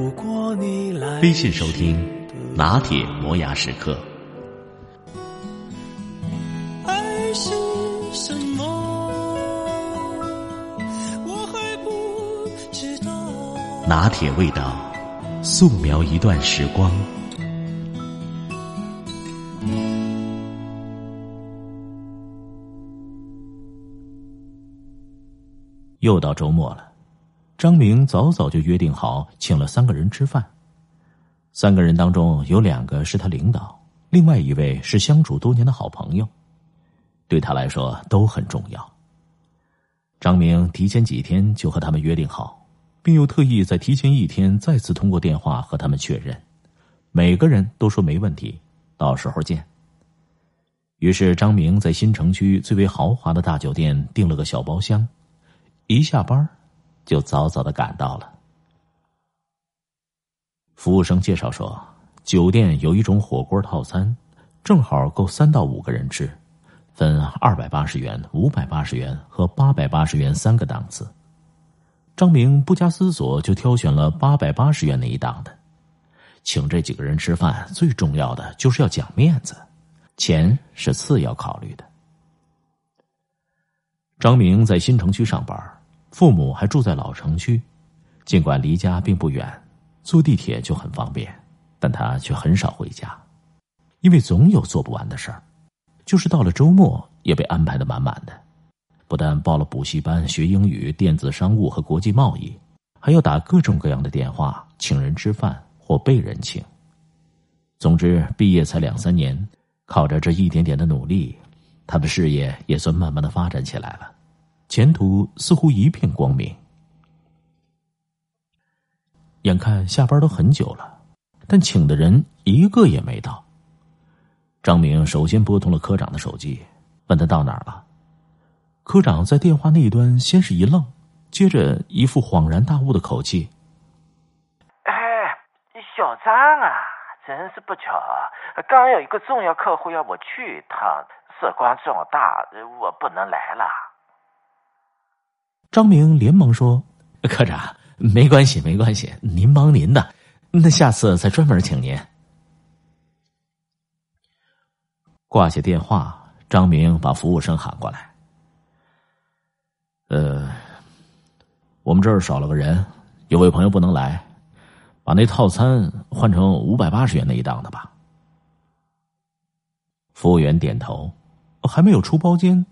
走过你来微信收听拿铁磨牙时刻。爱是什么？我还不知道。拿铁味道，素描一段时光。又到周末了。张明早早就约定好，请了三个人吃饭。三个人当中有两个是他领导，另外一位是相处多年的好朋友，对他来说都很重要。张明提前几天就和他们约定好，并又特意在提前一天再次通过电话和他们确认，每个人都说没问题，到时候见。于是张明在新城区最为豪华的大酒店订了个小包厢，一下班就早早的赶到了。服务生介绍说，酒店有一种火锅套餐，正好够三到五个人吃，分二百八十元、五百八十元和八百八十元三个档次。张明不加思索就挑选了八百八十元那一档的。请这几个人吃饭，最重要的就是要讲面子，钱是次要考虑的。张明在新城区上班。父母还住在老城区，尽管离家并不远，坐地铁就很方便，但他却很少回家，因为总有做不完的事儿。就是到了周末，也被安排的满满的，不但报了补习班学英语、电子商务和国际贸易，还要打各种各样的电话请人吃饭或被人请。总之，毕业才两三年，靠着这一点点的努力，他的事业也算慢慢的发展起来了。前途似乎一片光明。眼看下班都很久了，但请的人一个也没到。张明首先拨通了科长的手机，问他到哪儿了。科长在电话那一端先是一愣，接着一副恍然大悟的口气：“哎，小张啊，真是不巧，刚有一个重要客户要我去一趟，事关重大，我不能来了。”张明连忙说：“科长，没关系，没关系，您忙您的，那下次再专门请您。”挂下电话，张明把服务生喊过来：“呃，我们这儿少了个人，有位朋友不能来，把那套餐换成五百八十元那一档的吧。”服务员点头，还没有出包间，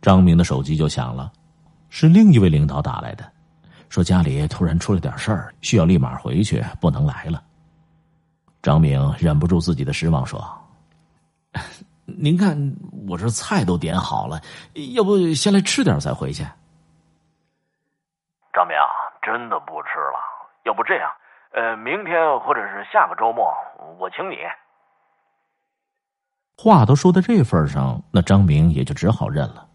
张明的手机就响了。是另一位领导打来的，说家里突然出了点事儿，需要立马回去，不能来了。张明忍不住自己的失望，说：“您看我这菜都点好了，要不先来吃点再回去？”张明真的不吃了，要不这样，呃，明天或者是下个周末我请你。话都说到这份上，那张明也就只好认了。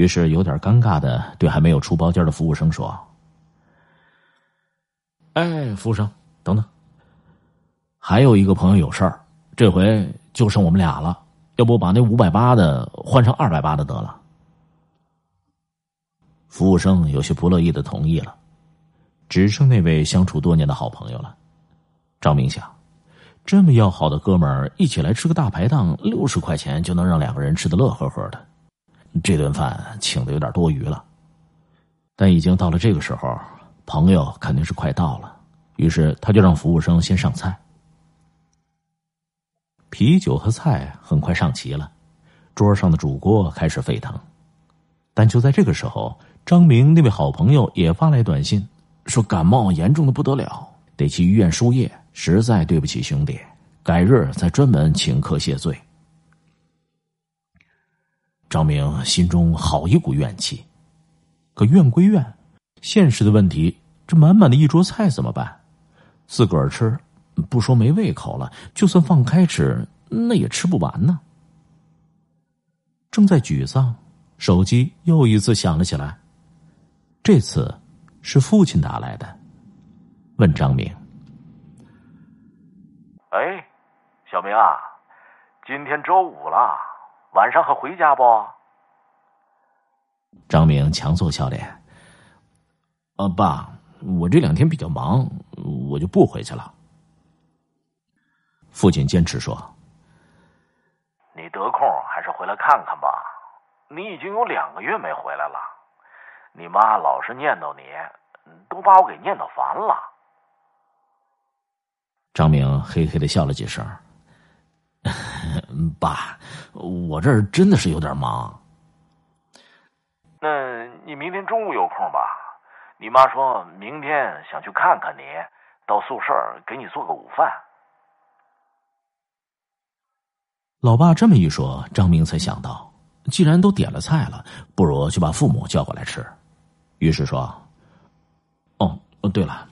于是有点尴尬的对还没有出包间的服务生说：“哎，服务生，等等，还有一个朋友有事儿，这回就剩我们俩了，要不把那五百八的换成二百八的得了？”服务生有些不乐意的同意了，只剩那位相处多年的好朋友了。张明想，这么要好的哥们儿一起来吃个大排档，六十块钱就能让两个人吃的乐呵呵的。这顿饭请的有点多余了，但已经到了这个时候，朋友肯定是快到了，于是他就让服务生先上菜。啤酒和菜很快上齐了，桌上的煮锅开始沸腾。但就在这个时候，张明那位好朋友也发来短信，说感冒严重的不得了，得去医院输液，实在对不起兄弟，改日再专门请客谢罪。张明心中好一股怨气，可怨归怨，现实的问题，这满满的一桌菜怎么办？自个儿吃，不说没胃口了，就算放开吃，那也吃不完呢。正在沮丧，手机又一次响了起来。这次是父亲打来的，问张明：“哎，小明啊，今天周五了，晚上还回家不？”张明强作笑脸：“啊，爸，我这两天比较忙，我就不回去了。”父亲坚持说。你得空还是回来看看吧。你已经有两个月没回来了，你妈老是念叨你，都把我给念叨烦了。张明嘿嘿的笑了几声。爸，我这儿真的是有点忙。那你明天中午有空吧？你妈说明天想去看看你，到宿舍给你做个午饭。老爸这么一说，张明才想到，既然都点了菜了，不如就把父母叫过来吃。于是说：“哦，对了，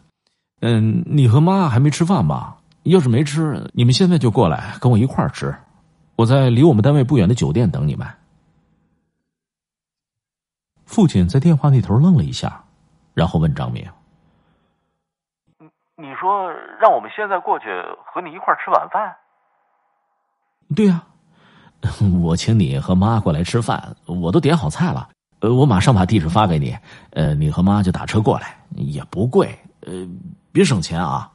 嗯，你和妈还没吃饭吧？要是没吃，你们现在就过来跟我一块儿吃。我在离我们单位不远的酒店等你们。”父亲在电话那头愣了一下，然后问张明：“你说让我们现在过去和你一块儿吃晚饭？”对呀，我请你和妈过来吃饭，我都点好菜了。呃，我马上把地址发给你。呃，你和妈就打车过来，也不贵。呃，别省钱啊。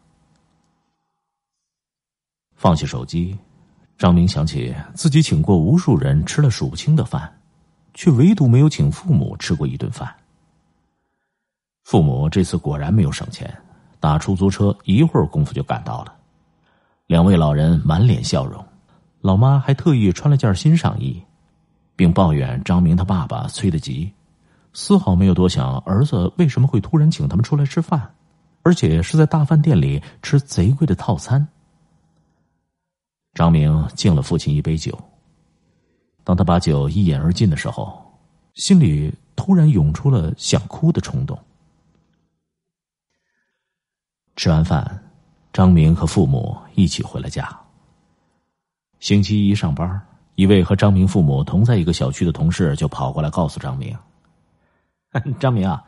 放下手机，张明想起自己请过无数人吃了数不清的饭，却唯独没有请父母吃过一顿饭。父母这次果然没有省钱，打出租车一会儿功夫就赶到了。两位老人满脸笑容。老妈还特意穿了件新上衣，并抱怨张明他爸爸催得急，丝毫没有多想儿子为什么会突然请他们出来吃饭，而且是在大饭店里吃贼贵的套餐。张明敬了父亲一杯酒，当他把酒一饮而尽的时候，心里突然涌出了想哭的冲动。吃完饭，张明和父母一起回了家。星期一上班，一位和张明父母同在一个小区的同事就跑过来告诉张明：“ 张明啊，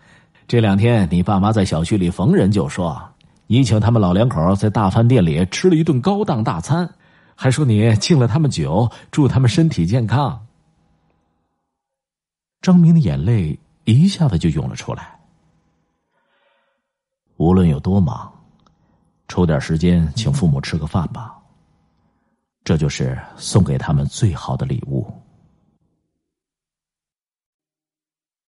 这两天你爸妈在小区里逢人就说你请他们老两口在大饭店里吃了一顿高档大餐，还说你敬了他们酒，祝他们身体健康。”张明的眼泪一下子就涌了出来。无论有多忙，抽点时间请父母吃个饭吧。这就是送给他们最好的礼物。